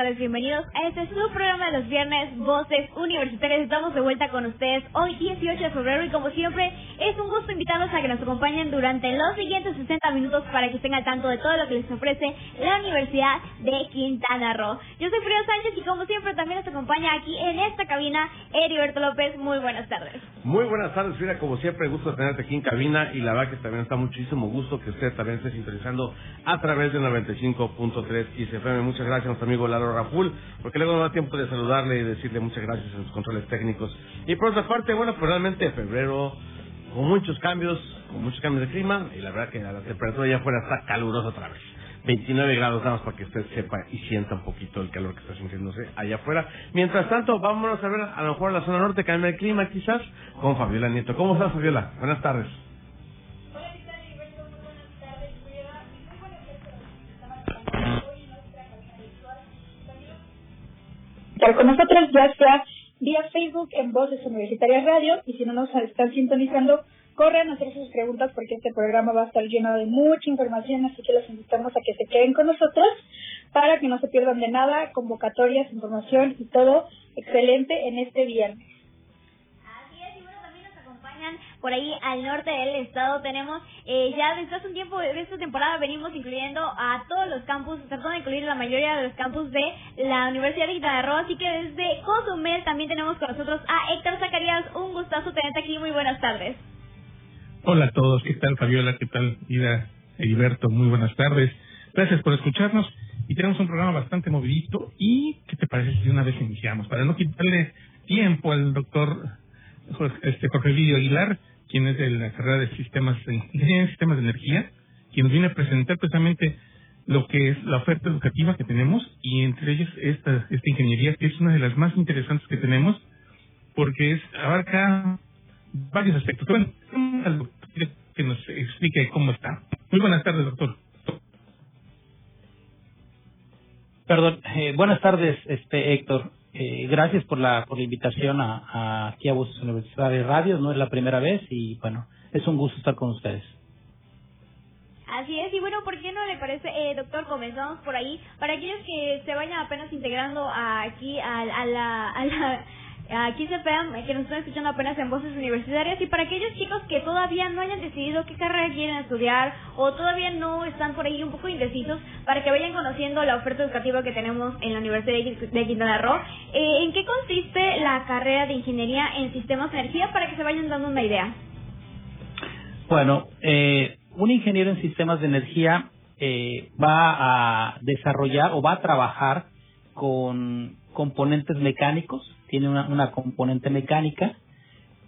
Tardes, bienvenidos a este su programa de los viernes, Voces Universitarias. Estamos de vuelta con ustedes hoy 18 de febrero y como siempre es un gusto invitarlos a que nos acompañen durante los siguientes 60 minutos para que estén al tanto de todo lo que les ofrece la Universidad de Quintana Roo. Yo soy Frida Sánchez y como siempre también nos acompaña aquí en esta cabina Heriberto López. Muy buenas tardes. Muy buenas tardes, Frida. Como siempre, gusto tenerte aquí en cabina y la verdad que también está muchísimo gusto que usted también esté sintonizando a través de 95.3 y se Muchas gracias a nuestro amigo Lalo Raful, porque luego no da tiempo de saludarle y decirle muchas gracias en sus controles técnicos. Y por otra parte, bueno, pues realmente febrero con muchos cambios, con muchos cambios de clima y la verdad que la temperatura allá afuera está calurosa otra vez. 29 grados nada más para que usted sepa y sienta un poquito el calor que está sintiéndose allá afuera. Mientras tanto, vámonos a ver a lo mejor la zona norte cambia el clima quizás con Fabiola Nieto. ¿Cómo estás Fabiola? Buenas tardes. con nosotros, ya sea vía Facebook en Voces Universitarias Radio y si no nos están sintonizando, corran a hacer sus preguntas porque este programa va a estar lleno de mucha información, así que los invitamos a que se queden con nosotros para que no se pierdan de nada, convocatorias, información y todo excelente en este viernes por ahí al norte del estado. Tenemos eh, ya desde hace un tiempo de esta temporada venimos incluyendo a todos los campus, tratando de incluir la mayoría de los campus de la Universidad de Quintana. Así que desde Cozumel también tenemos con nosotros a Héctor Zacarías. Un gustazo tenerte aquí. Muy buenas tardes. Hola a todos. ¿Qué tal, Fabiola? ¿Qué tal, Ida? Heriberto, muy buenas tardes. Gracias por escucharnos y tenemos un programa bastante movidito y ¿qué te parece si una vez iniciamos? Para no quitarle tiempo al doctor este, Jorge Lidio Aguilar, quien es de la carrera de sistemas de sistemas de energía, quien nos viene a presentar precisamente lo que es la oferta educativa que tenemos y entre ellas esta, esta ingeniería que es una de las más interesantes que tenemos porque es abarca varios aspectos. Bueno, que nos explique cómo está. Muy buenas tardes, doctor. Perdón, eh, buenas tardes, este Héctor. Eh, gracias por la, por la invitación a, aquí a Voces Universidad Radio. No es la primera vez y bueno, es un gusto estar con ustedes. Así es, y bueno, ¿por qué no le parece, eh, doctor? Comenzamos por ahí. Para aquellos que se vayan apenas integrando aquí a, a, la, a la aquí se vean que nos están escuchando apenas en voces universitarias y para aquellos chicos que todavía no hayan decidido qué carrera quieren estudiar o todavía no están por ahí un poco indecisos para que vayan conociendo la oferta educativa que tenemos en la Universidad de Quintana Roo. Eh, ¿En qué consiste la carrera de ingeniería en sistemas de energía para que se vayan dando una idea? Bueno, eh, un ingeniero en sistemas de energía eh, va a desarrollar o va a trabajar con componentes mecánicos tiene una, una componente mecánica,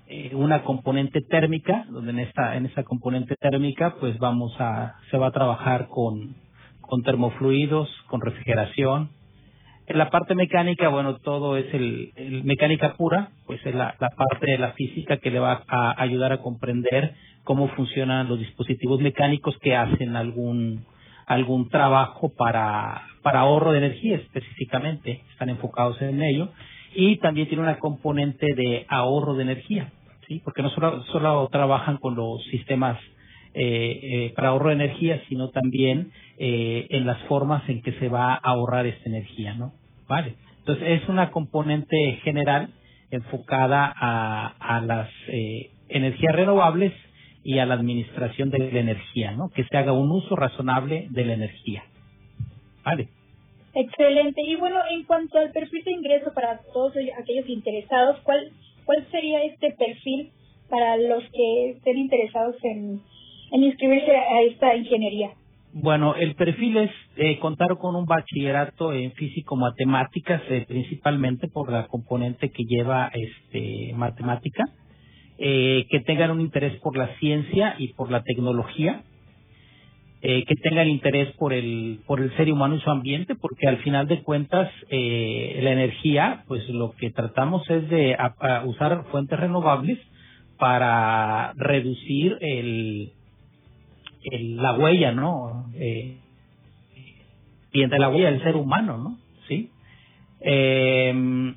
eh, una componente térmica, donde en esta en esa componente térmica pues vamos a se va a trabajar con con termofluidos, con refrigeración. En la parte mecánica, bueno, todo es el, mecánica pura, pues es la, la parte de la física que le va a ayudar a comprender cómo funcionan los dispositivos mecánicos que hacen algún algún trabajo para, para ahorro de energía específicamente, están enfocados en ello y también tiene una componente de ahorro de energía, ¿sí? Porque no solo, solo trabajan con los sistemas eh, eh, para ahorro de energía, sino también eh, en las formas en que se va a ahorrar esta energía, ¿no? Vale. Entonces es una componente general enfocada a, a las energías renovables y a la administración de la energía, ¿no? Que se haga un uso razonable de la energía. Vale. Excelente. Y bueno, en cuanto al perfil de ingreso para todos aquellos interesados, ¿cuál, cuál sería este perfil para los que estén interesados en, en inscribirse a esta ingeniería? Bueno, el perfil es eh, contar con un bachillerato en físico-matemáticas, eh, principalmente por la componente que lleva este matemática, eh, que tengan un interés por la ciencia y por la tecnología, eh, que tengan interés por el por el ser humano y su ambiente porque al final de cuentas eh, la energía pues lo que tratamos es de usar fuentes renovables para reducir el, la huella no eh, de la huella del ser humano no sí eh,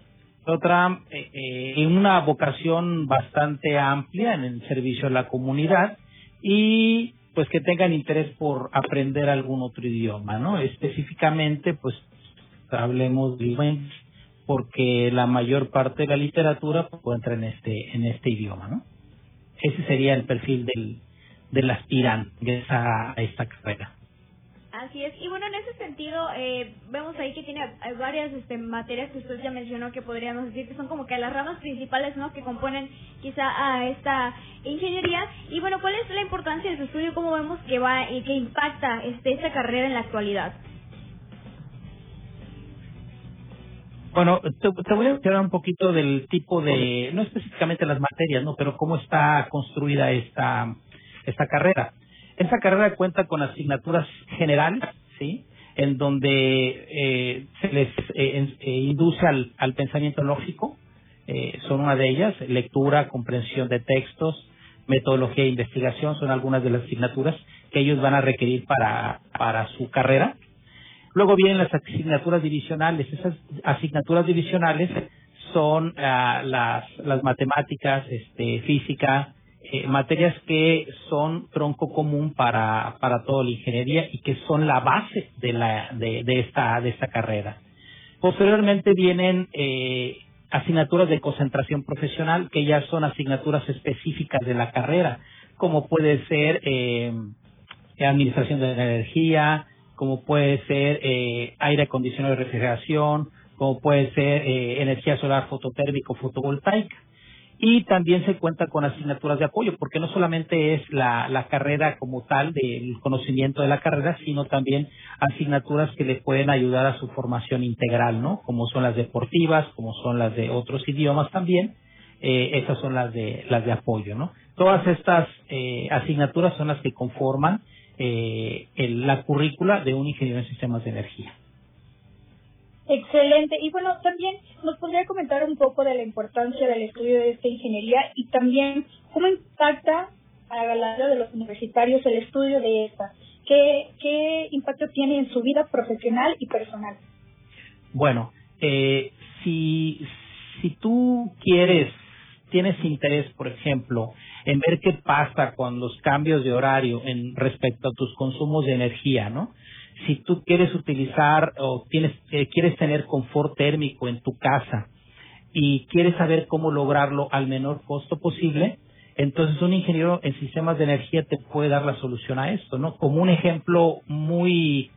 otra eh, en una vocación bastante amplia en el servicio a la comunidad y pues que tengan interés por aprender algún otro idioma, ¿no? Específicamente, pues hablemos de porque la mayor parte de la literatura pues, encuentra en este en este idioma, ¿no? Ese sería el perfil del del aspirante a esta carrera. Así es. Y bueno, en ese sentido, eh, vemos ahí que tiene eh, varias este, materias que usted ya mencionó que podríamos decir que son como que las ramas principales, ¿no? Que componen quizá a esta ingeniería. Y bueno, ¿cuál es la importancia de su estudio? ¿Cómo vemos que va y que impacta este, esta carrera en la actualidad? Bueno, te, voy a hablar un poquito del tipo de, no específicamente las materias, ¿no? Pero cómo está construida esta, esta carrera. Esa carrera cuenta con asignaturas generales, ¿sí? En donde eh, se les eh, eh, induce al, al, pensamiento lógico, son una de ellas, lectura, comprensión de textos, metodología de investigación, son algunas de las asignaturas que ellos van a requerir para, para su carrera. Luego vienen las asignaturas divisionales. Esas asignaturas divisionales son ah, las, las matemáticas, este, física, eh, materias que son tronco común para, para toda la ingeniería y que son la base de, la, de, de, esta, de esta carrera. Posteriormente vienen eh, asignaturas de concentración profesional, que ya son asignaturas específicas de la carrera, como puede ser eh, administración de la energía, como puede ser eh, aire acondicionado y refrigeración, como puede ser eh, energía solar fototérmico fotovoltaica y también se cuenta con asignaturas de apoyo, porque no solamente es la, la carrera como tal, del conocimiento de la carrera, sino también asignaturas que le pueden ayudar a su formación integral, ¿no? Como son las deportivas, como son las de otros idiomas también, eh, esas son las de, las de apoyo, ¿no? Todas estas eh, asignaturas son las que conforman eh, la currícula de un ingeniero en sistemas de energía. Excelente. Y bueno, también nos podría comentar un poco de la importancia del estudio de esta ingeniería y también cómo impacta a la vida de los universitarios el estudio de esta. ¿Qué, qué impacto tiene en su vida profesional y personal? Bueno, eh, si, si tú quieres, tienes interés, por ejemplo, en ver qué pasa con los cambios de horario en respecto a tus consumos de energía, ¿no? Si tú quieres utilizar o tienes, eh, quieres tener confort térmico en tu casa y quieres saber cómo lograrlo al menor costo posible, entonces un ingeniero en sistemas de energía te puede dar la solución a esto, ¿no? Como un ejemplo muy,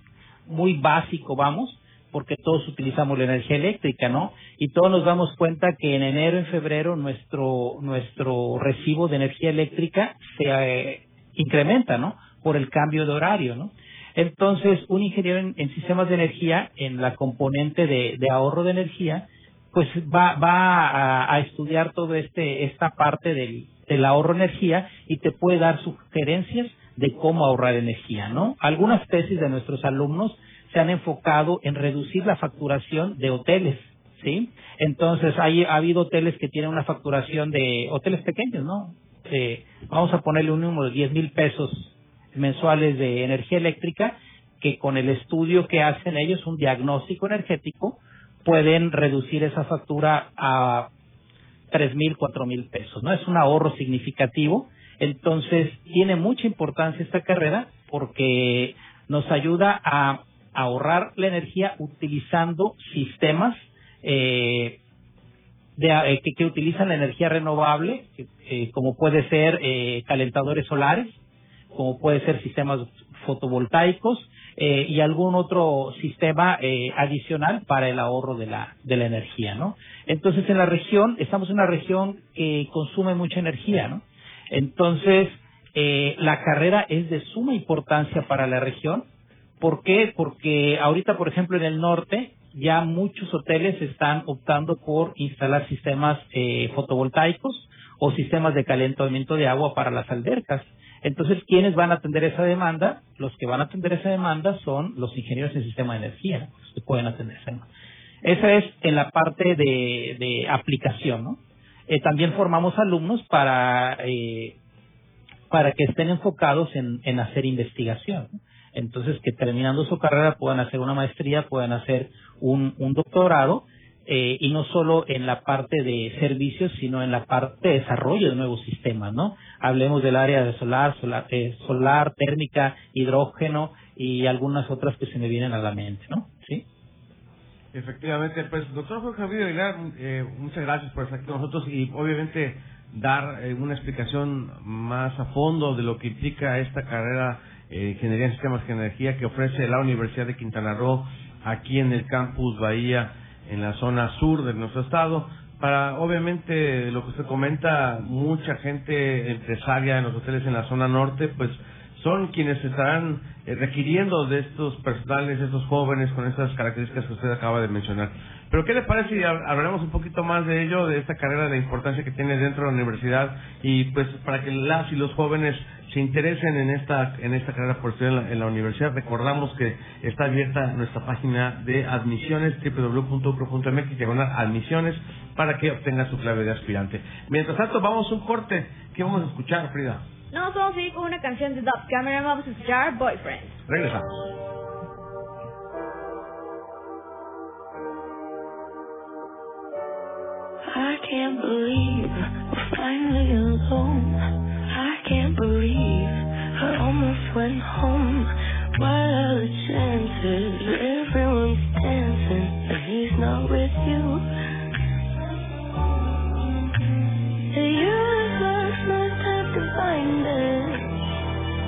muy básico, vamos, porque todos utilizamos la energía eléctrica, ¿no? Y todos nos damos cuenta que en enero, en febrero, nuestro, nuestro recibo de energía eléctrica se eh, incrementa, ¿no? Por el cambio de horario, ¿no? Entonces, un ingeniero en, sistemas de energía, en la componente de, ahorro de energía, pues va, va a, estudiar toda este, esta parte del, ahorro de energía y te puede dar sugerencias de cómo ahorrar energía, ¿no? Algunas tesis de nuestros alumnos se han enfocado en reducir la facturación de hoteles, ¿sí? Entonces, hay, ha habido hoteles que tienen una facturación de hoteles pequeños, ¿no? Eh, vamos a ponerle un número de 10 mil pesos mensuales de energía eléctrica que con el estudio que hacen ellos, un diagnóstico energético, pueden reducir esa factura a tres mil, cuatro mil pesos, ¿no? Es un ahorro significativo. Entonces, tiene mucha importancia esta carrera porque nos ayuda a ahorrar la energía utilizando sistemas eh, de, eh, que, utilizan la energía renovable, eh, como puede ser calentadores solares, como puede ser sistemas fotovoltaicos eh, y algún otro sistema eh, adicional para el ahorro de la, de la energía, ¿no? Entonces, en la región, estamos en una región que consume mucha energía, ¿no? Entonces, eh, la carrera es de suma importancia para la región. ¿Por qué? Porque ahorita, por ejemplo, en el norte, ya muchos hoteles están optando por instalar sistemas fotovoltaicos o sistemas de calentamiento de agua para las albercas. Entonces, ¿quiénes van a atender esa demanda? Los que van a atender esa demanda son los ingenieros en sistema de energía, que pueden atender esa demanda. Esa es en la parte de, aplicación, ¿no? Eh, también formamos alumnos para, eh, para que estén enfocados en, en hacer investigación. Entonces, que terminando su carrera puedan hacer una maestría, puedan hacer un doctorado, eh, y no solo en la parte de servicios, sino en la parte de desarrollo de nuevos sistemas, ¿no? Hablemos del área de solar, solar, eh, solar térmica, hidrógeno y algunas otras que se me vienen a la mente, ¿no? ¿Sí? Efectivamente, pues doctor Jorge Javier Aguilar, eh, muchas gracias por estar aquí con nosotros y obviamente dar eh, una explicación más a fondo de lo que implica esta carrera eh, Ingeniería en Sistemas de Energía que ofrece la Universidad de Quintana Roo aquí en el campus Bahía, en la zona sur de nuestro estado. Para, obviamente, lo que usted comenta, mucha gente empresaria en los hoteles en la zona norte, pues son quienes estarán eh, requiriendo de estos personales, de estos jóvenes con estas características que usted acaba de mencionar. Pero ¿qué le parece si hablaremos un poquito más de ello, de esta carrera, de importancia que tiene dentro de la universidad y pues para que las y los jóvenes se interesen en esta en esta carrera por estudiar en la, universidad, recordamos que está abierta nuestra página de admisiones www.ucro.mx diagonal admisiones para que obtenga su clave de aspirante. Mientras tanto, vamos a un corte. ¿Qué vamos a escuchar, Frida? No, vamos a seguir con una canción de Dub Cameron. Vamos a escuchar Boyfriend. Regresamos. I can't believe we're finally alone. Can't believe I almost went home. What are the chances everyone's dancing and he's not with you? The universe must have defined it.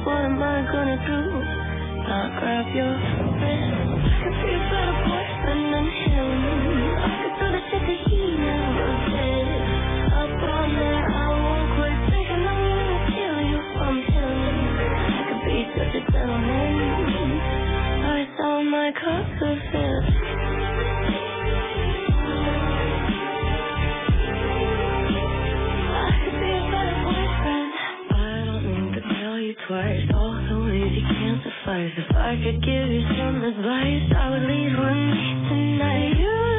What am I gonna do? Not grab your wrist. I could a better boyfriend than him. I could do the shit that he If I could give you some advice, I would leave with me tonight. The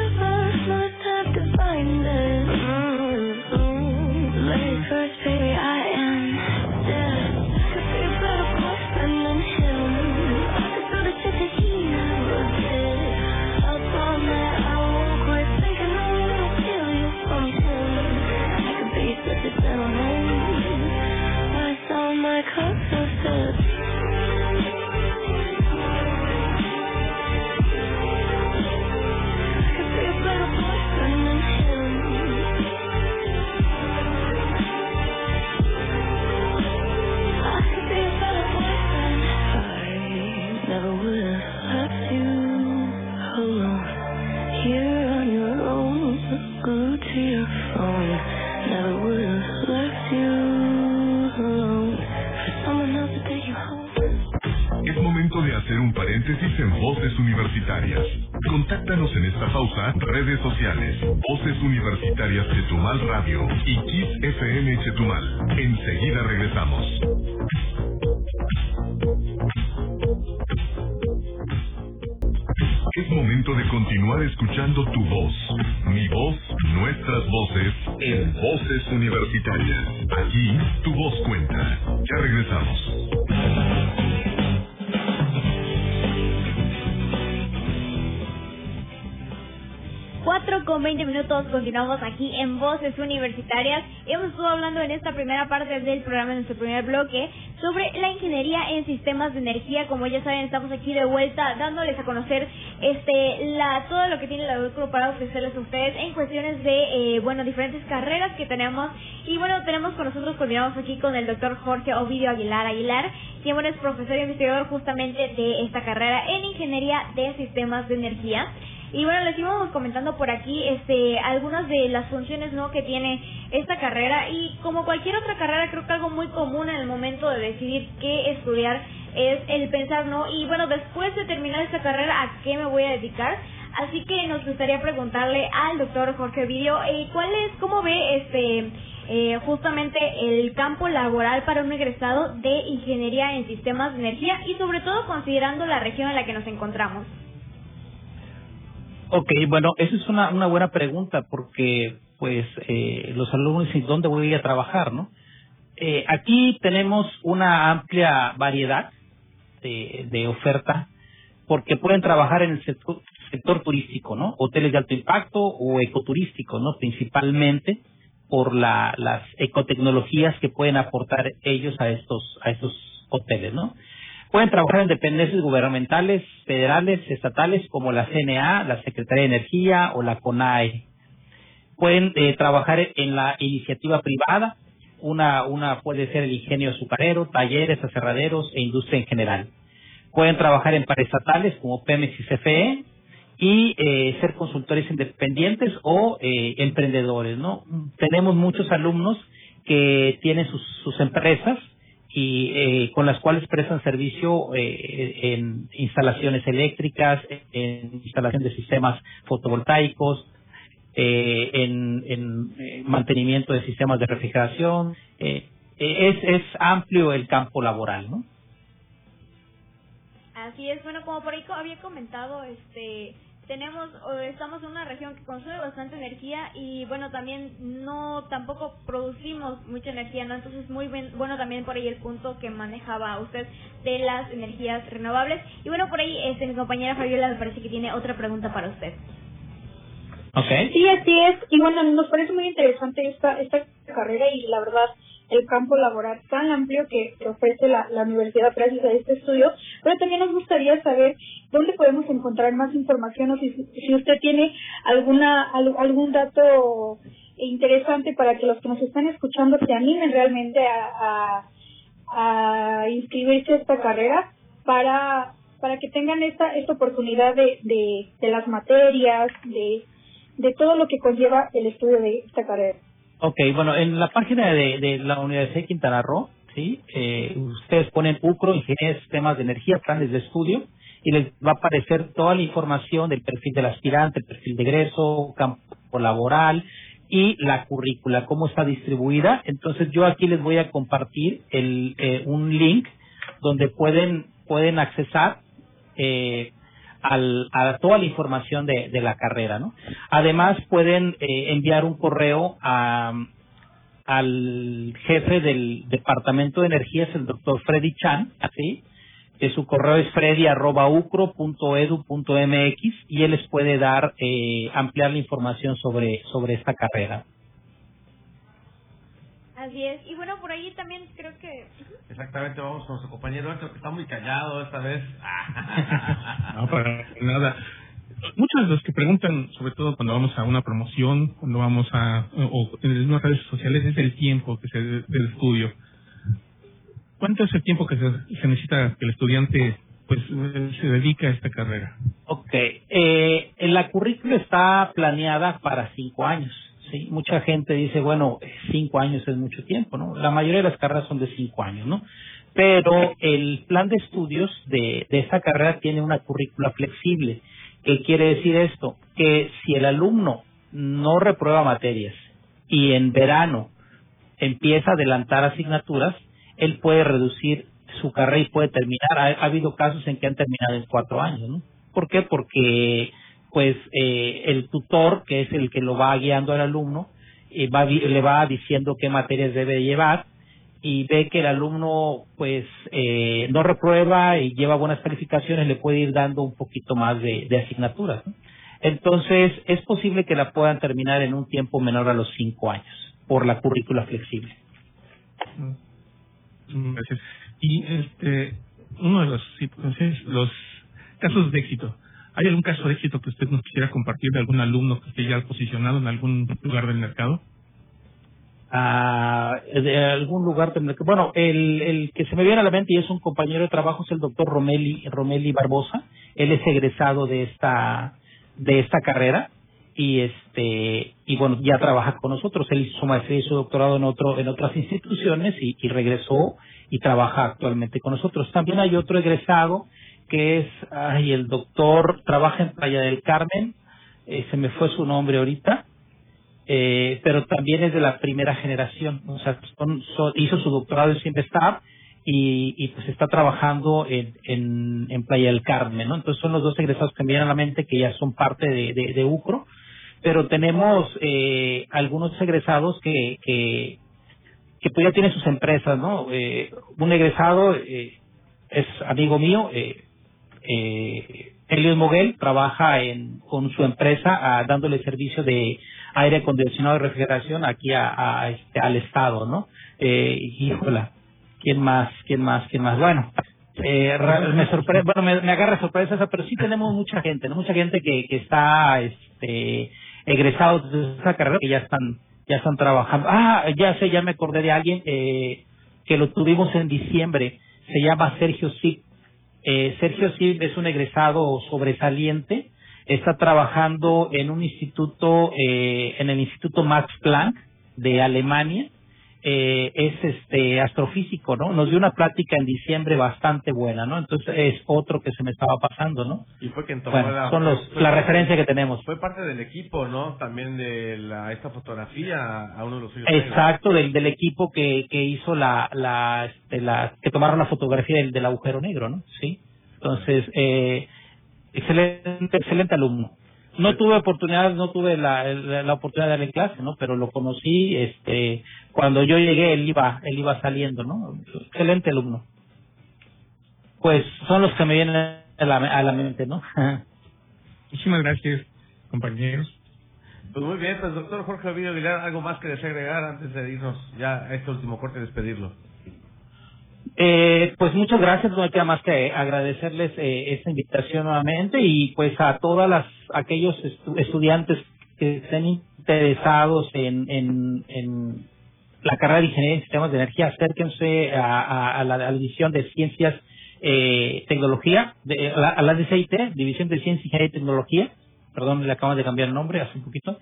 Universitarias. Aquí tu voz cuenta. Ya regresamos. Cuatro con 20 minutos continuamos aquí en Voces Universitarias. Hemos estado hablando en esta primera parte del programa, en nuestro primer bloque, sobre la ingeniería en sistemas de energía. Como ya saben, estamos aquí de vuelta dándoles a conocer este la todo lo que tiene la UCRO para ofrecerles a ustedes en cuestiones de, eh, bueno, diferentes carreras que tenemos. Y bueno, tenemos con nosotros, continuamos aquí con el doctor Jorge Ovidio Aguilar Aguilar, quien es profesor e investigador justamente de esta carrera en ingeniería de sistemas de energía. Y bueno, les íbamos comentando por aquí este algunas de las funciones no que tiene esta carrera y como cualquier otra carrera creo que algo muy común en el momento de decidir qué estudiar es el pensar, ¿no? Y bueno, después de terminar esta carrera, ¿a qué me voy a dedicar? Así que nos gustaría preguntarle al doctor Jorge Vidio, eh, ¿cuál es, cómo ve este eh, justamente el campo laboral para un egresado de ingeniería en sistemas de energía y sobre todo considerando la región en la que nos encontramos? Ok, bueno, esa es una, una buena pregunta porque pues eh, los alumnos dicen dónde voy a trabajar, ¿no? Eh, aquí tenemos una amplia variedad de, de oferta porque pueden trabajar en el sector, sector turístico, ¿no? Hoteles de alto impacto o ecoturístico, ¿no? Principalmente por la, las ecotecnologías que pueden aportar ellos a estos a estos hoteles, ¿no? Pueden trabajar en dependencias gubernamentales, federales, estatales, como la CNA, la Secretaría de Energía o la CONAE. Pueden eh, trabajar en la iniciativa privada, una, una puede ser el ingenio azucarero, talleres, aserraderos e industria en general. Pueden trabajar en paraestatales como Pemex y CFE y eh, ser consultores independientes o eh, emprendedores, ¿no? Tenemos muchos alumnos que tienen sus, sus empresas y eh, con las cuales prestan servicio eh, en instalaciones eléctricas, en instalación de sistemas fotovoltaicos, eh, en, en eh, mantenimiento de sistemas de refrigeración. Eh, es, es amplio el campo laboral, ¿no? Así es, bueno, como por ahí había comentado, este, tenemos, estamos en una región que consume bastante energía y bueno, también no, tampoco producimos mucha energía, ¿no? Entonces muy bien, bueno también por ahí el punto que manejaba usted de las energías renovables. Y bueno, por ahí este, mi compañera Fabiola me parece que tiene otra pregunta para usted. Sí, así es. Y bueno, nos parece muy interesante esta, esta carrera y la verdad el campo laboral tan amplio que, ofrece la, la universidad gracias a este estudio. Pero también nos gustaría saber dónde podemos encontrar más información o si, si usted tiene alguna al- algún dato interesante para que los que nos están escuchando se animen realmente a, a, a inscribirse a esta carrera para para que tengan esta esta oportunidad de, de, de las materias, de, de todo lo que conlleva el estudio de esta carrera. Ok, bueno, en la página de, de la Universidad de Quintana Roo, ¿sí? Eh, ustedes ponen UCRO, Ingeniería de Sistemas de Energía, planes de estudio, y les va a aparecer toda la información del perfil del aspirante, el perfil de egreso, campo laboral y la currícula, cómo está distribuida. Entonces yo aquí les voy a compartir el, eh, un link donde pueden, pueden accesar eh, al, a toda la información de, la carrera, ¿no? Además pueden eh, enviar un correo a, al jefe del Departamento de Energías, el doctor Freddy Chan, así, que su correo es freddy.ucro.edu.mx y él les puede dar, eh, ampliar la información sobre, sobre esta carrera. Así es. Y bueno, por ahí también creo que... Exactamente, vamos con nuestro compañero Héctor, que está muy callado esta vez. No, para nada. Muchos de los que preguntan, sobre todo cuando vamos a una promoción, cuando vamos a, o en las redes sociales, es el tiempo que se del estudio. ¿Cuánto es el tiempo que se, se necesita que el estudiante pues se dedique a esta carrera? Ok, eh, la currícula está planeada para cinco años. Sí, mucha gente dice, bueno, cinco años es mucho tiempo, ¿no? La mayoría de las carreras son de cinco años, ¿no? Pero el plan de estudios de, de esta carrera tiene una currícula flexible. ¿Qué quiere decir esto? Que si el alumno no reprueba materias y en verano empieza a adelantar asignaturas, él puede reducir su carrera y puede terminar. Ha, ha habido casos en que han terminado en cuatro años, ¿no? ¿Por qué? Porque pues eh, el tutor, que es el que lo va guiando al alumno, eh, va, le va diciendo qué materias debe llevar y ve que el alumno pues eh, no reprueba y lleva buenas calificaciones, le puede ir dando un poquito más de, asignaturas. Entonces, es posible que la puedan terminar en un tiempo menor a los cinco años por la currícula flexible. Mm, Gracias. Y este, uno de los, entonces, los casos de éxito. ¿Hay algún caso de éxito que usted nos quisiera compartir de algún alumno que esté ya posicionado en algún lugar del mercado? a de algún lugar tendrá que bueno el, que se me viene a la mente y es un compañero de trabajo es el doctor Romeli Romeli Barbosa. Él es egresado de esta de esta carrera y este y bueno ya trabaja con nosotros. Él hizo su maestría y su doctorado en otro en otras instituciones y regresó y trabaja actualmente con nosotros. También hay otro egresado que es, ay, el doctor, trabaja en Playa del Carmen, eh, se me fue su nombre ahorita, eh, pero también es de la primera generación, o sea, hizo su doctorado en Simvestab y, y pues está trabajando en, en, Playa del Carmen, ¿no? Entonces son los dos egresados que me vienen a la mente que ya son parte de, de, UCRO, pero tenemos eh, algunos egresados que, que, que pues ya tienen sus empresas, ¿no? Eh, un egresado eh, es amigo mío, eh, eh, Elios Moguel trabaja en, con su empresa ah, dándole servicio de aire acondicionado y refrigeración aquí a, este, al estado, ¿no? Eh, híjola, ¿quién más? ¿Quién más? ¿Quién más? Bueno, eh, me sorprende, bueno, me, agarra sorpresa esa, pero sí tenemos mucha gente, ¿no? Mucha gente que, que está, este, egresados de esa carrera que ya están, ya están trabajando. Ah, ya sé, ya me acordé de alguien, eh, que lo tuvimos en diciembre, se llama Sergio Sip. Eh, Sergio Sip es un egresado sobresaliente, está trabajando en un instituto, eh, en el Instituto Max Planck de Alemania, eh, es este astrofísico, ¿no? Nos dio una plática en diciembre bastante buena, ¿no? Entonces es otro que se me estaba pasando, ¿no? Y fue quien tomó Bueno, la, son los, fue la referencia que tenemos. Fue parte del equipo, ¿no? También de la, esta fotografía a uno de los suyos. Exacto, del, del equipo que, que hizo la, la, este, la, que tomaron la fotografía del, del agujero negro, ¿no? Sí. Entonces, eh, excelente, excelente alumno. No tuve oportunidad, no tuve la, la, la oportunidad de darle clase, ¿no? Pero lo conocí, este, cuando yo llegué, él iba, él iba saliendo, ¿no? Excelente alumno. Pues son los que me vienen a la, a la mente, ¿no? Muchísimas gracias, compañeros. Pues muy bien, pues doctor Jorge Ovidio Aguilar, ¿algo más que desea agregar antes de irnos ya a este último corte y despedirlo? Eh, pues muchas gracias, no hay queda más que agradecerles eh, esta invitación nuevamente y pues a todas las aquellos estu- estudiantes que estén interesados en, la carrera de Ingeniería en Sistemas de Energía, acérquense a, la, a división de Ciencias, eh, Tecnología, de, a, la, a la DCIT, División de Ciencia, Ingeniería y Tecnología, perdón, le acaban de cambiar el nombre hace un poquito,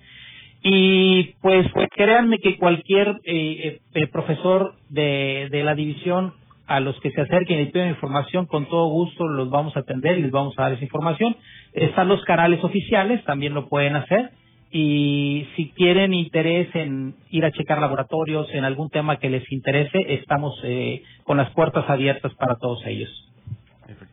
y pues, pues créanme que cualquier eh, eh, eh, profesor de la división a los que se acerquen y pidan información, con todo gusto los vamos a atender y les vamos a dar esa información. Están los canales oficiales, también lo pueden hacer. Y si tienen interés en ir a checar laboratorios, en algún tema que les interese, estamos eh, con las puertas abiertas para todos ellos.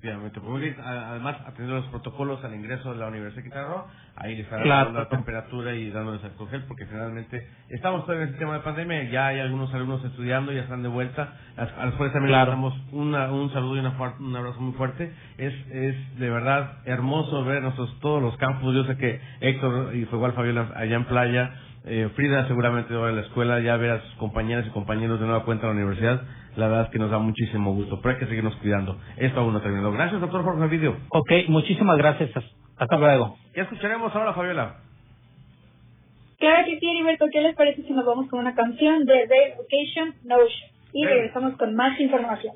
Efectivamente. A- Además, atendiendo los protocolos al ingreso de la Universidad de Quintana Roo, ahí les estarán Claro. dando la temperatura y dándoles alcohol porque finalmente estamos todavía en el sistema de pandemia, ya hay algunos alumnos estudiando, ya están de vuelta, a los cuales también Claro. les damos una, un saludo y una un abrazo muy fuerte. Es, es de verdad hermoso ver nuestros, todos los campus. Yo sé que Héctor y fue igual Fabiola allá en playa, eh, Frida seguramente ahora en la escuela, ya ver a sus compañeras y compañeros de nueva cuenta en la universidad, la verdad es que nos da muchísimo gusto, pero hay que seguirnos cuidando. Esto aún no terminó. Gracias, doctor Jorge Video. Ok, muchísimas gracias. Hasta luego. ¿Qué escucharemos ahora, Fabiola? Claro que sí, Heriberto, ¿qué les parece si nos vamos con una canción de Rare Occasion Notion? Y regresamos con más información.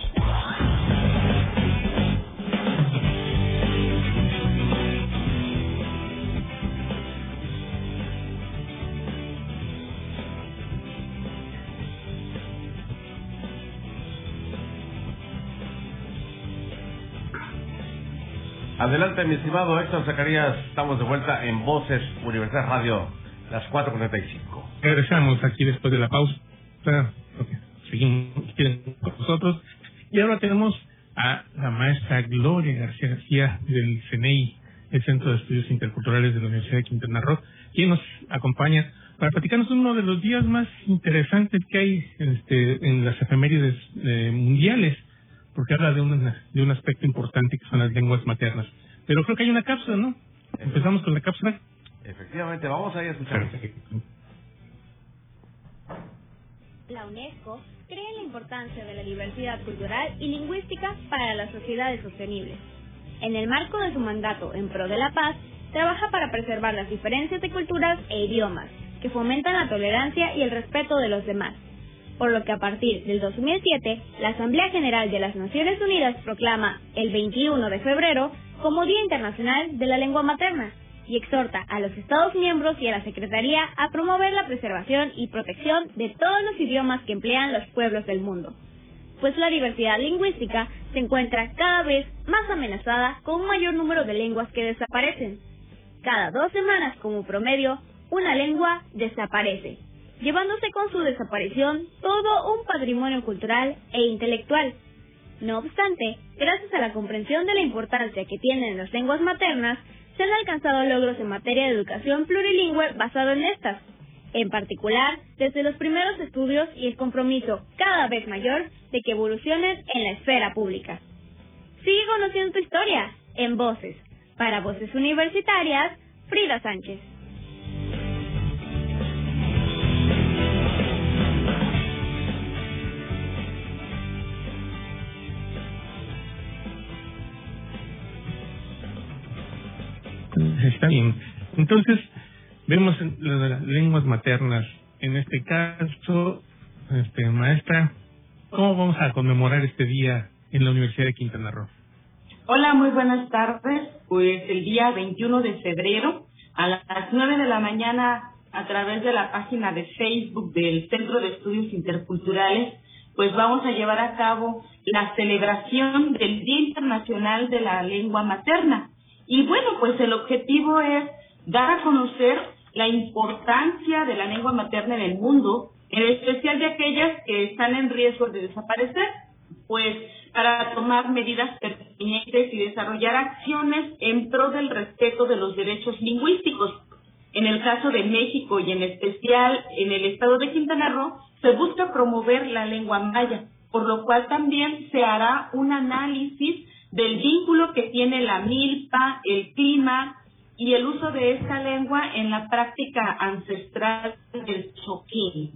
Adelante, mi estimado Héctor Zacarías. Estamos de vuelta en Voces Universidad Radio, las 4.45. Regresamos aquí después de la pausa. Seguimos con nosotros. Y ahora tenemos a la maestra Gloria García García del CNEI, el Centro de Estudios Interculturales de la Universidad de Quintana Roo, quien nos acompaña para platicarnos uno de los días más interesantes que hay este, en las efemérides eh, mundiales porque habla de un, de un aspecto importante que son las lenguas maternas. Pero creo que hay una cápsula, ¿no? Empezamos con la cápsula. Efectivamente, vamos a ir a escuchar. La UNESCO cree la importancia de la diversidad cultural y lingüística para las sociedades sostenibles. En el marco de su mandato en pro de la paz, trabaja para preservar las diferencias de culturas e idiomas, que fomentan la tolerancia y el respeto de los demás por lo que a partir del 2007 la Asamblea General de las Naciones Unidas proclama el 21 de febrero como Día Internacional de la Lengua Materna y exhorta a los Estados miembros y a la Secretaría a promover la preservación y protección de todos los idiomas que emplean los pueblos del mundo, pues la diversidad lingüística se encuentra cada vez más amenazada con un mayor número de lenguas que desaparecen. Cada dos semanas como promedio, una lengua desaparece llevándose con su desaparición todo un patrimonio cultural e intelectual. No obstante, gracias a la comprensión de la importancia que tienen las lenguas maternas, se han alcanzado logros en materia de educación plurilingüe basado en estas, en particular desde los primeros estudios y el compromiso cada vez mayor de que evolucionen en la esfera pública. Sigue conociendo tu historia en Voces. Para Voces Universitarias, Frida Sánchez. Bien. Entonces, vemos las lenguas maternas. En este caso, este, maestra, ¿cómo vamos a conmemorar este día en la Universidad de Quintana Roo? Hola, muy buenas tardes. Pues el día 21 de febrero a las 9 de la mañana a través de la página de Facebook del Centro de Estudios Interculturales, pues vamos a llevar a cabo la celebración del Día Internacional de la Lengua Materna. Y bueno, pues el objetivo es dar a conocer la importancia de la lengua materna en el mundo, en especial de aquellas que están en riesgo de desaparecer, pues para tomar medidas pertinentes y desarrollar acciones en pro del respeto de los derechos lingüísticos. En el caso de México y en especial en el estado de Quintana Roo, se busca promover la lengua maya, por lo cual también se hará un análisis del vínculo que tiene la milpa, el clima y el uso de esta lengua en la práctica ancestral del choquín.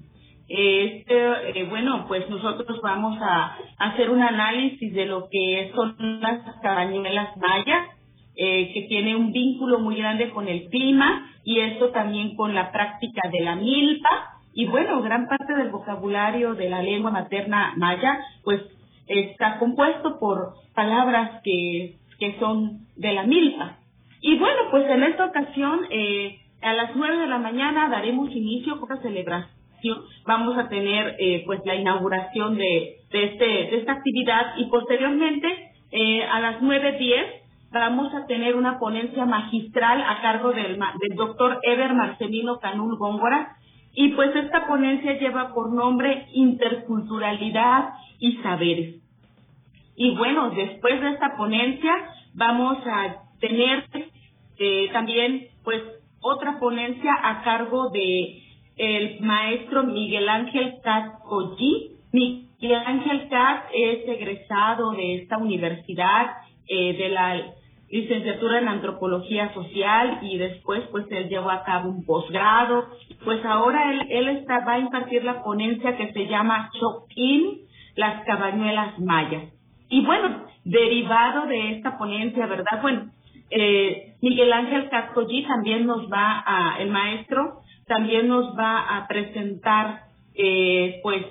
Este, eh, bueno, pues nosotros vamos a hacer un análisis de lo que son las cabañuelas mayas, eh, que tiene un vínculo muy grande con el clima y esto también con la práctica de la milpa. Y bueno, gran parte del vocabulario de la lengua materna maya, pues está compuesto por palabras que, que son de la milpa. Y bueno, pues en esta ocasión, eh, a las nueve de la mañana daremos inicio con la celebración. Vamos a tener eh, pues la inauguración de, de, este, de esta actividad y posteriormente eh, a las nueve diez vamos a tener una ponencia magistral a cargo del, del doctor Eber Marcelino Canul Góngora, y pues esta ponencia lleva por nombre Interculturalidad y Saberes. Y bueno, después de esta ponencia vamos a tener eh, también pues otra ponencia a cargo de el maestro Miguel Ángel Cat Oji. Miguel Ángel Cat es egresado de esta universidad, eh, de la licenciatura en antropología social y después pues él llevó a cabo un posgrado. Pues ahora él, él está, va a impartir la ponencia que se llama Choquín, las cabañuelas mayas. Y bueno, derivado de esta ponencia, ¿verdad? Bueno, eh, Miguel Ángel Cascollí también nos va a, el maestro, también nos va a presentar eh, pues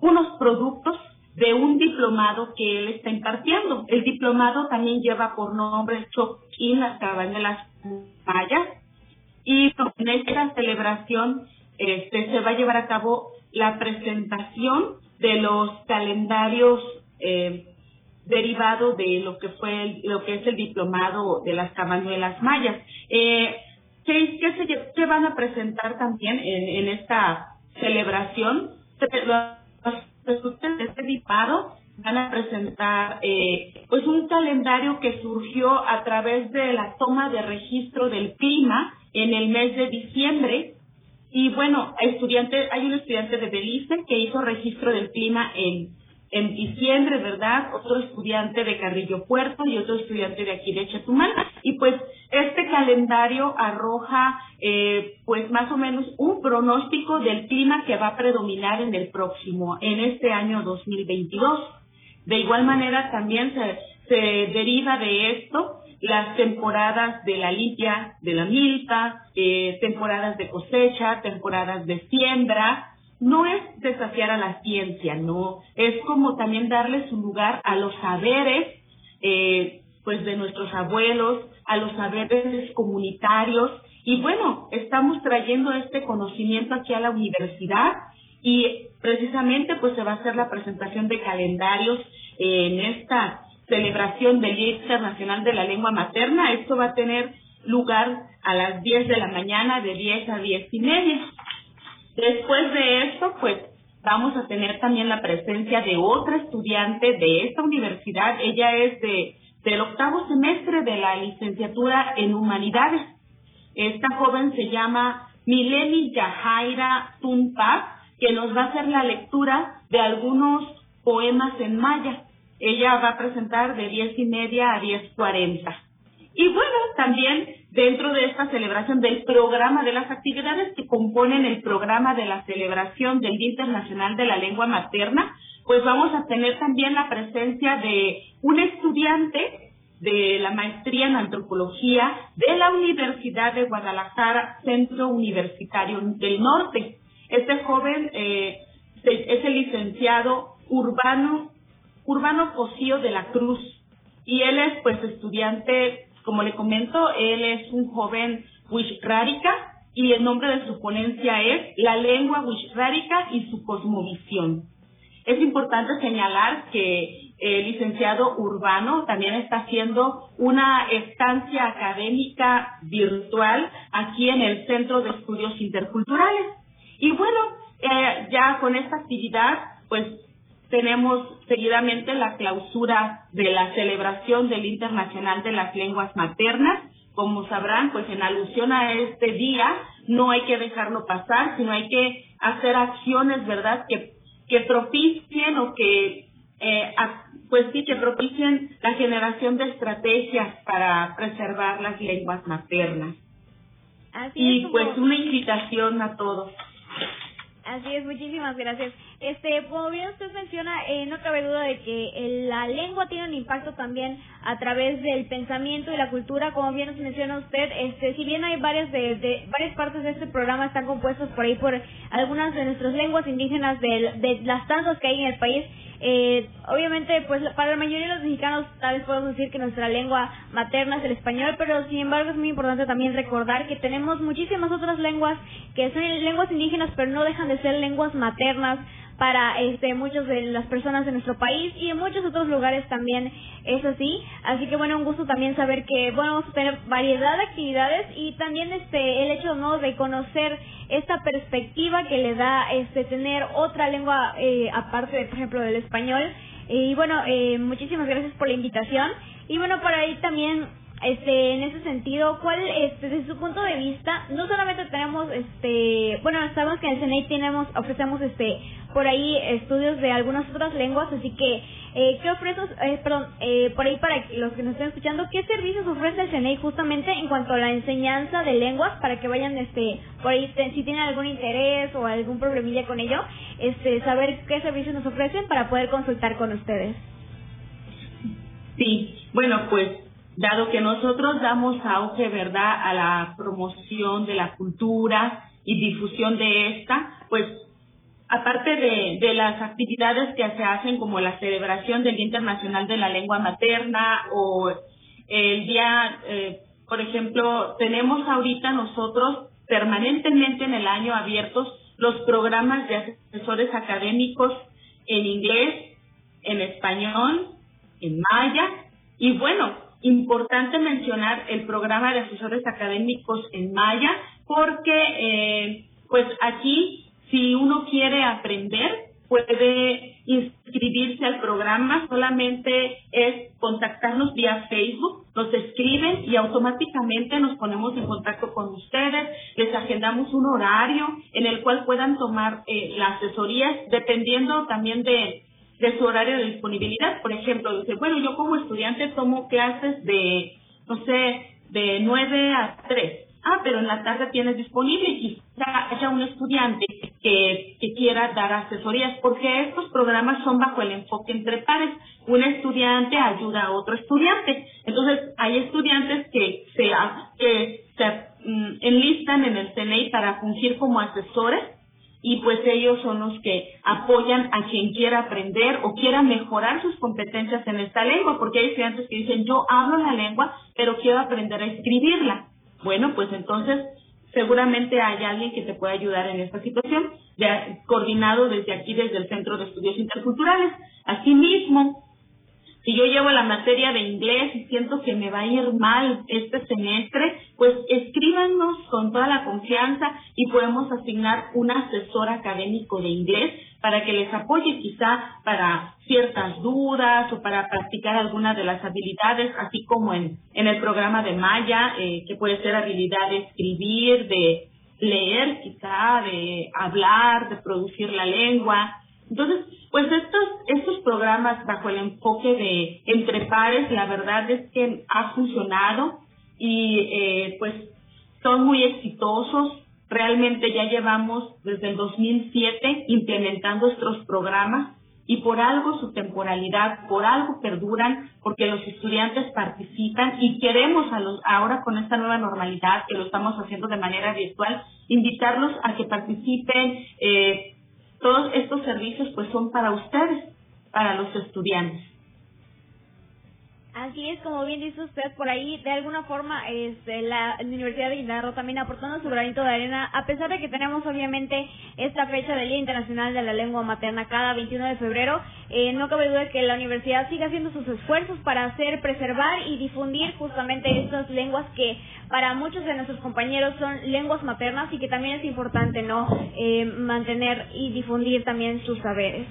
unos productos de un diplomado que él está impartiendo. El diplomado también lleva por nombre Choquín, las cabañuelas mayas. Y en esta celebración este, se va a llevar a cabo la presentación de los calendarios eh, derivados de lo que fue el- lo que es el diplomado de las cabañuelas mayas. Eh, ¿qué, qué, se qué van a presentar también en, esta celebración? Los resultados de este van a presentar eh, pues un calendario que surgió a través de la toma de registro del clima en el mes de diciembre. Y bueno, estudiante, hay un estudiante de Belice que hizo registro del clima en, en diciembre, ¿verdad? Otro estudiante de Carrillo Puerto y otro estudiante de aquí de Chetumal. Y pues este calendario arroja eh, pues más o menos un pronóstico del clima que va a predominar en el próximo, en este año 2022. De igual manera también se, se deriva de esto las temporadas de la limpia, de la milpa, eh, temporadas de cosecha, temporadas de siembra. No es desafiar a la ciencia, no, es como también darle su lugar a los saberes, eh, pues de nuestros abuelos, a los saberes comunitarios. Y bueno, estamos trayendo este conocimiento aquí a la universidad y precisamente pues se va a hacer la presentación de calendarios en esta celebración del Día Internacional de la Lengua Materna. Esto va a tener lugar a las 10 de la mañana, de 10 a 10 y media. Después de esto, pues vamos a tener también la presencia de otra estudiante de esta universidad. Ella es de del octavo semestre de la licenciatura en Humanidades. Esta joven se llama Mileni Yajaira Tumpa, que nos va a hacer la lectura de algunos poemas en maya. Ella va a presentar de diez y media a diez cuarenta. Y bueno, también dentro de esta celebración del programa de las actividades que componen el programa de la celebración del Día Internacional de la Lengua Materna, pues vamos a tener también la presencia de un estudiante de la maestría en antropología de la Universidad de Guadalajara, Centro Universitario del Norte. Este joven eh, es el licenciado Urbano, Urbano Cosío de la Cruz y él es pues estudiante, como le comento, él es un joven wishrárica y el nombre de su ponencia es La lengua wishrárica y su cosmovisión. Es importante señalar que el licenciado Urbano también está haciendo una estancia académica virtual aquí en el Centro de Estudios Interculturales. Y bueno, eh, ya con esta actividad, pues tenemos seguidamente la clausura de la celebración del Internacional de las Lenguas Maternas. Como sabrán, pues en alusión a este día, no hay que dejarlo pasar, sino hay que hacer acciones, ¿verdad?, que, que propicien o que, eh, a- pues sí, que propicien la generación de estrategias para preservar las lenguas maternas. Así Y es como- pues una invitación a todos. Así es, muchísimas gracias. Este, como bien usted menciona, eh, no cabe duda de que el- la lengua tiene un impacto también a través del pensamiento y la cultura, como bien nos menciona usted. Este, si bien hay varias de, de- varias partes de este programa están compuestas por ahí por algunas de nuestras lenguas indígenas de, de las tantas que hay en el país. Eh, obviamente, pues para la mayoría de los mexicanos tal vez podemos decir que nuestra lengua materna es el español, pero sin embargo es muy importante también recordar que tenemos muchísimas otras lenguas que son lenguas indígenas, pero no dejan de ser lenguas maternas para este muchas de las personas de nuestro país y en muchos otros lugares también es así. Así que bueno, un gusto también saber que bueno, vamos a tener variedad de actividades y también este el hecho no de conocer esta perspectiva que le da este tener otra lengua eh, aparte de, por ejemplo del español. Y bueno, eh, muchísimas gracias por la invitación. Y bueno, para ahí también este en ese sentido cuál este desde su punto de vista no solamente tenemos este bueno sabemos que en el CNI tenemos ofrecemos este por ahí estudios de algunas otras lenguas, así que eh, ¿qué ofrece, eh, perdón, eh, por ahí para los que nos estén escuchando, qué servicios ofrece el CNEI justamente en cuanto a la enseñanza de lenguas para que vayan, este, por ahí si tienen algún interés o algún problemilla con ello, este, saber qué servicios nos ofrecen para poder consultar con ustedes? Sí, bueno, pues dado que nosotros damos auge, ¿verdad?, a la promoción de la cultura y difusión de esta, pues aparte de, de las actividades que se hacen como la celebración del Día Internacional de la Lengua Materna o el día, eh, por ejemplo, tenemos ahorita nosotros permanentemente en el año abiertos los programas de asesores académicos en inglés, en español, en maya. Y bueno, importante mencionar el programa de asesores académicos en maya porque eh, pues aquí si uno quiere aprender puede inscribirse al programa, solamente es contactarnos vía Facebook, nos escriben y automáticamente nos ponemos en contacto con ustedes, les agendamos un horario en el cual puedan tomar eh, las asesorías dependiendo también de, su horario de disponibilidad. Por ejemplo, bueno, yo como estudiante tomo clases de, no sé, de 9 a 3. Ah, pero en la tarde tienes disponible y quizá haya un estudiante que, que quiera dar asesorías, porque estos programas son bajo el enfoque entre pares. Un estudiante ayuda a otro estudiante. Entonces, hay estudiantes que se, que se mm, enlistan en el CNEI para fungir como asesores y pues ellos son los que apoyan a quien quiera aprender o quiera mejorar sus competencias en esta lengua, porque hay estudiantes que dicen, yo hablo la lengua, pero quiero aprender a escribirla. Bueno, pues entonces seguramente hay alguien que te pueda ayudar en esta situación, ya coordinado desde aquí, desde el Centro de Estudios Interculturales. Asimismo, si yo llevo la materia de inglés y siento que me va a ir mal este semestre, pues escríbanos con toda la confianza y podemos asignar un asesor académico de inglés para que les apoye quizá para ciertas dudas o para practicar alguna de las habilidades, así como en, en el programa de Maya, eh, que puede ser habilidad de escribir, de leer quizá, de hablar, de producir la lengua. Entonces, pues estos, estos programas bajo el enfoque de entre pares, la verdad es que ha funcionado y eh, pues son muy exitosos. Realmente ya llevamos desde el 2007 implementando estos programas y por algo su temporalidad, por algo perduran, porque los estudiantes participan y queremos a los, ahora con esta nueva normalidad que lo estamos haciendo de manera virtual, invitarlos a que participen, eh, todos estos servicios pues son para ustedes, para los estudiantes. Así es, como bien dice usted por ahí, de alguna forma este, la, Universidad de Quintana también aportando su granito de arena, a pesar de que tenemos obviamente esta fecha del Día Internacional de la Lengua Materna cada 21 de febrero, eh, no cabe duda que la universidad siga haciendo sus esfuerzos para hacer, preservar y difundir justamente estas lenguas que para muchos de nuestros compañeros son lenguas maternas y que también es importante no eh, mantener y difundir también sus saberes.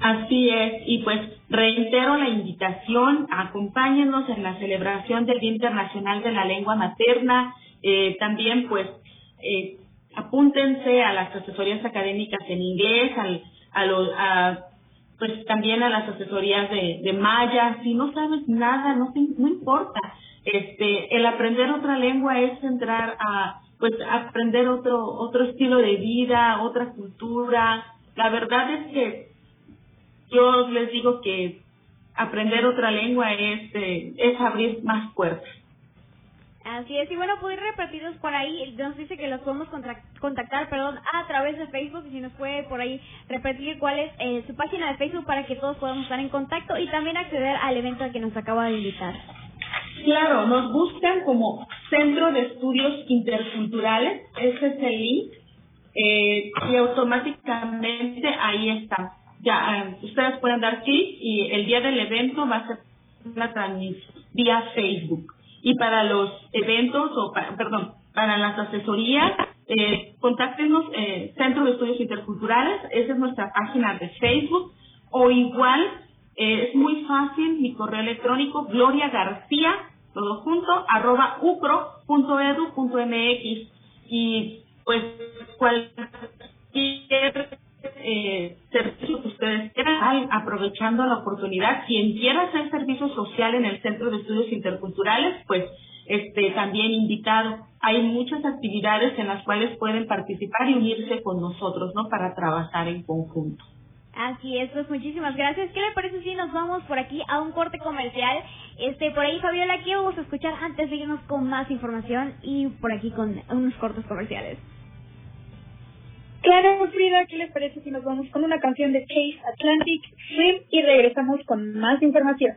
Así es, y pues reitero la invitación, acompáñenos en la celebración del Día Internacional de la Lengua Materna, eh, también pues eh, apúntense a las asesorías académicas en inglés, al, a los, a, pues también a las asesorías de, de Maya, si no sabes nada, no, no importa, este, el aprender otra lengua es entrar a, pues aprender otro, otro estilo de vida, otra cultura, la verdad es que yo les digo que aprender otra lengua es, eh, es abrir más puertas. Así es, y bueno, puede repetirnos por ahí, nos dice que los podemos contactar, perdón, a través de Facebook, y si nos puede por ahí repetir cuál es eh, su página de Facebook para que todos podamos estar en contacto y también acceder al evento al que nos acaba de invitar. Claro, nos buscan como Centro de Estudios Interculturales, ese es el link, eh, y automáticamente ahí está ya eh, ustedes pueden dar clic y el día del evento va a ser la transmisión vía Facebook. Y para los eventos, o perdón, para las asesorías, eh, contáctenos eh, Centro de Estudios Interculturales, esa es nuestra página de Facebook, o igual, eh, es muy fácil, mi correo electrónico, Gloria García, todo junto, arroba ucro.edu.mx. Y pues cual, eh, servicio que ustedes quieran, aprovechando la oportunidad. Quien quiera hacer servicio social en el Centro de Estudios Interculturales, pues este también invitado. Hay muchas actividades en las cuales pueden participar y unirse con nosotros, ¿no? Para trabajar en conjunto. Así es, pues muchísimas gracias. ¿Qué le parece si nos vamos por aquí a un corte comercial? Este, por ahí, Fabiola, ¿qué vamos a escuchar antes de irnos con más información y por aquí con unos cortos comerciales? Claro, Frida, ¿qué les parece si nos vamos con una canción de Chase Atlantic Swim y regresamos con más información?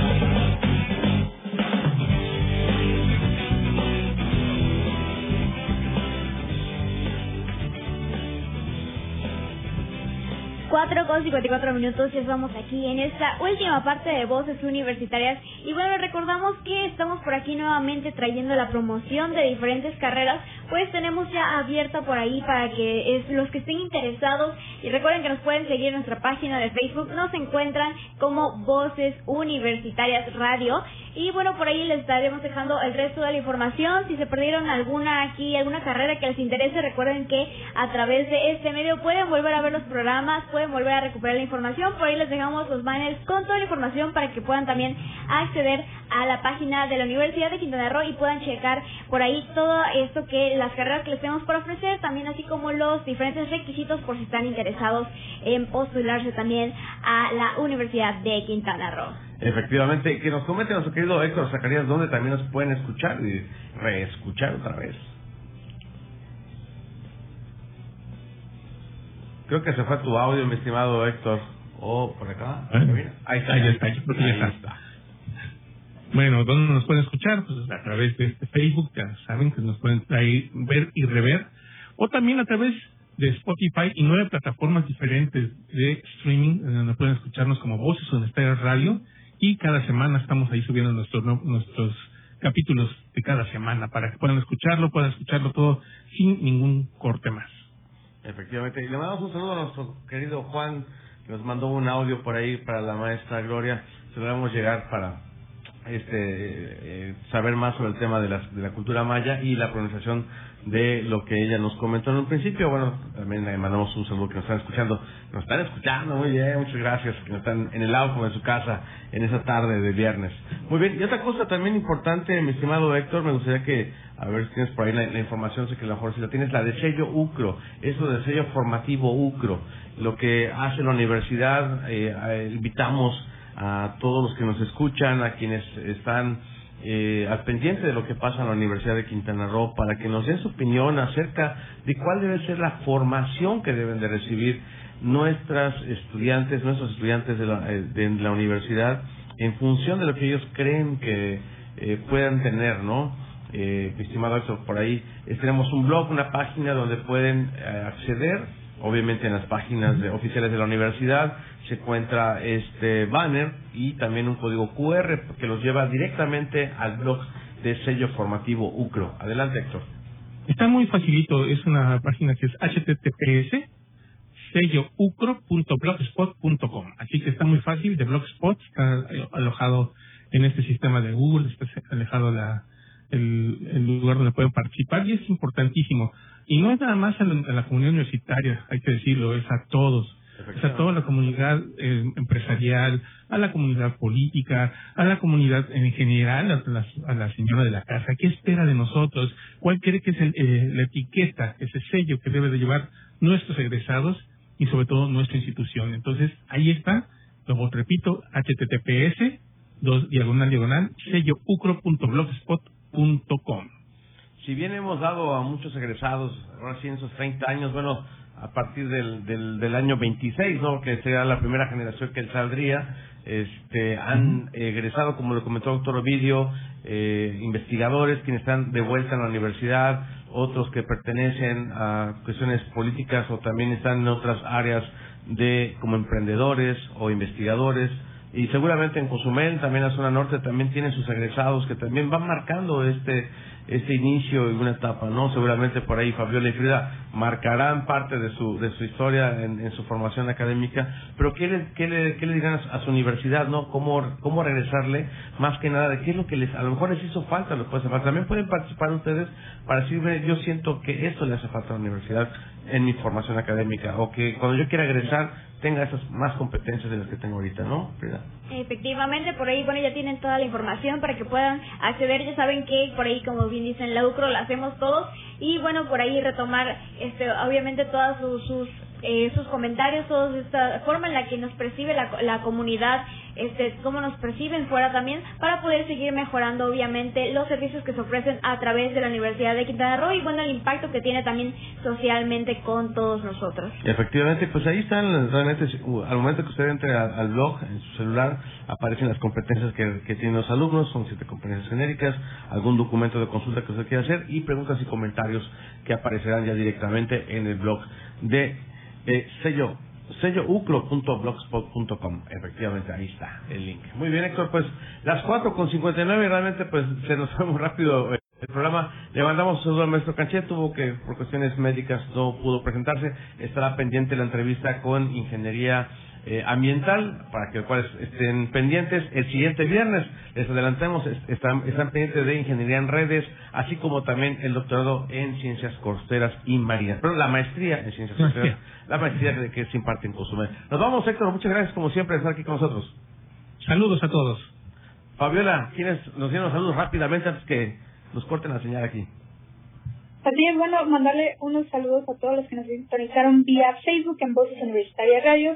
Con 54 minutos, ya estamos aquí en esta última parte de Voces Universitarias. Y bueno, recordamos que estamos por aquí nuevamente trayendo la promoción de diferentes carreras, pues tenemos ya abierta por ahí para que es, los que estén interesados, y recuerden que nos pueden seguir en nuestra página de Facebook, nos encuentran como Voces Universitarias Radio. Y bueno, por ahí les estaremos dejando el resto de la información. Si se perdieron alguna aquí, alguna carrera que les interese, recuerden que a través de este medio pueden volver a ver los programas, pueden volver a recuperar la información. Por ahí les dejamos los banners con toda la información para que puedan también acceder a la página de la Universidad de Quintana Roo y puedan checar por ahí todo esto que las carreras que les tenemos por ofrecer, también así como los diferentes requisitos por si están interesados en postularse también a la Universidad de Quintana Roo. Efectivamente, que nos comente nuestro querido Héctor Zacarías dónde también nos pueden escuchar y reescuchar otra vez. Creo que se fue tu audio, mi estimado Héctor. Oh, por acá. Bueno, Ahí está. ahí está, Ahí está. Bueno, ¿dónde nos pueden escuchar? Pues a través de este Facebook, ya saben que nos pueden ahí ver y rever. O también a través de Spotify y nueve plataformas diferentes de streaming, en donde pueden escucharnos como Voces Universitarias Radio. Y cada semana estamos ahí subiendo nuestros, nuestros capítulos de cada semana para que puedan escucharlo, puedan escucharlo todo sin ningún corte más. Efectivamente. Y le mandamos un saludo a nuestro querido Juan, que nos mandó un audio por ahí para la maestra Gloria. Se lo vamos llegar para este eh, saber más sobre el tema de la, de la cultura maya y la pronunciación de lo que ella nos comentó en un principio. Bueno, también le mandamos un saludo que nos están escuchando. Nos están escuchando, muy bien, muchas gracias. Que están en el auto, en su casa, en esa tarde de viernes. Muy bien, y otra cosa también importante, mi estimado Héctor, me gustaría que, a ver si tienes por ahí la, información, sé que a lo mejor si la tienes, la de sello UCRO, eso de sello formativo UCRO. Lo que hace la universidad, eh, invitamos a todos los que nos escuchan, a quienes están eh, al pendiente de lo que pasa en la Universidad de Quintana Roo para que nos den su opinión acerca de cuál debe ser la formación que deben de recibir nuestras estudiantes, nuestros estudiantes de la, eh, de la universidad en función de lo que ellos creen que eh, puedan tener, ¿no? Eh, estimado Héctor, por ahí tenemos un blog, una página donde pueden eh, acceder, obviamente en las páginas de- oficiales de la universidad se encuentra este banner y también un código QR que los lleva directamente al blog de sello formativo UCRO. Adelante, Héctor. Está muy facilito, es una página que es https selloucro.blogspot.com. Así que está muy fácil de Blogspot, está alojado en este sistema de Google, está alejado la, el, lugar donde pueden participar y es importantísimo. Y no es nada más a a la comunidad universitaria, hay que decirlo, es a todos. A toda la comunidad eh, empresarial, a la comunidad política, a la comunidad en general, a la, a la señora de la casa. ¿Qué espera de nosotros? ¿Cuál cree que es el, eh, la etiqueta, ese sello que debe de llevar nuestros egresados y sobre todo nuestra institución? Entonces, ahí está, luego repito, https, dos, diagonal, diagonal, sello ucro.blogspot.com. Si bien hemos dado a muchos egresados, ahora sí en esos 30 años, bueno, a partir del, del, del año 26, ¿no? Que será la primera generación que saldría, este, han egresado, como lo comentó el doctor Ovidio, eh, investigadores quienes están de vuelta en la universidad, otros que pertenecen a cuestiones políticas o también están en otras áreas de como emprendedores o investigadores. Y seguramente en Cozumel, también la zona norte, también tienen sus egresados que también van marcando este este inicio y una etapa, ¿no? Seguramente por ahí Fabiola y Frida marcarán parte de su de su historia en, en su formación académica, pero ¿qué le, qué le, qué le dirán a, su universidad, ¿no? ¿Cómo, ¿Cómo regresarle? Más que nada, qué es lo que les, a lo mejor les hizo falta, hacer falta. También pueden participar ustedes para decirme, yo siento que esto le hace falta a la universidad en mi formación académica, o que cuando yo quiera egresar tenga esas más competencias de las que tengo ahorita, ¿no? Frida? Efectivamente, por ahí, bueno, ya tienen toda la información para que puedan acceder. Ya saben que por ahí, como bien dicen, la UCRO la hacemos todos. Y bueno, por ahí retomar, este, obviamente, todas sus, sus, eh, sus comentarios, toda esta forma en la que nos percibe la, la comunidad, este, cómo nos perciben fuera también, para poder seguir mejorando, obviamente, los servicios que se ofrecen a través de la Universidad de Quintana Roo y, bueno, el impacto que tiene también socialmente con todos nosotros. Efectivamente, pues ahí están, realmente, uh, al momento que usted entre al blog en su celular, aparecen las competencias que tienen los alumnos, son siete competencias genéricas, algún documento de consulta que usted quiera hacer y preguntas y comentarios que aparecerán ya directamente en el blog de eh, sello sellouclo.blogspot.com efectivamente ahí está el link. Muy bien Héctor pues las cuatro con 59 realmente pues se nos fue muy rápido eh, el programa. Le mandamos un saludo al maestro Canchet tuvo que por cuestiones médicas no pudo presentarse. Estará pendiente la entrevista con ingeniería eh, ambiental para que los cuales estén pendientes. El siguiente viernes les adelantamos es- están, están pendientes de ingeniería en redes así como también el doctorado en ciencias costeras y marinas. Pero la maestría en ciencias costeras la maestría que se imparte en Cozumel nos vamos Héctor muchas gracias como siempre de estar aquí con nosotros. Saludos a todos. Fabiola ¿quieres nos dieron los saludos rápidamente antes que nos corten la señal aquí Así es, bueno, mandarle unos saludos a todos los que nos sintonizaron vía Facebook en Voces Universitarias Radio,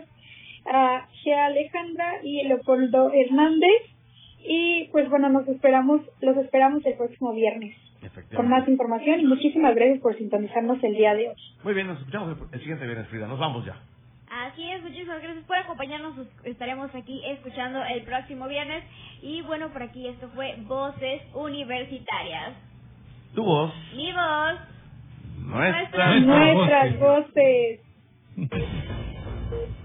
a Gia Alejandra y Leopoldo Hernández. Y pues bueno, nos esperamos, los esperamos el próximo viernes con más información y muchísimas gracias por sintonizarnos el día de hoy. muy bien nos escuchamos el, el siguiente viernes Frida nos vamos ya Así es, muchísimas gracias por acompañarnos. Estaremos aquí escuchando el próximo viernes. Y bueno, por aquí esto fue Voces Universitarias. tu voz Mi voz. nuestra Nuestras voces.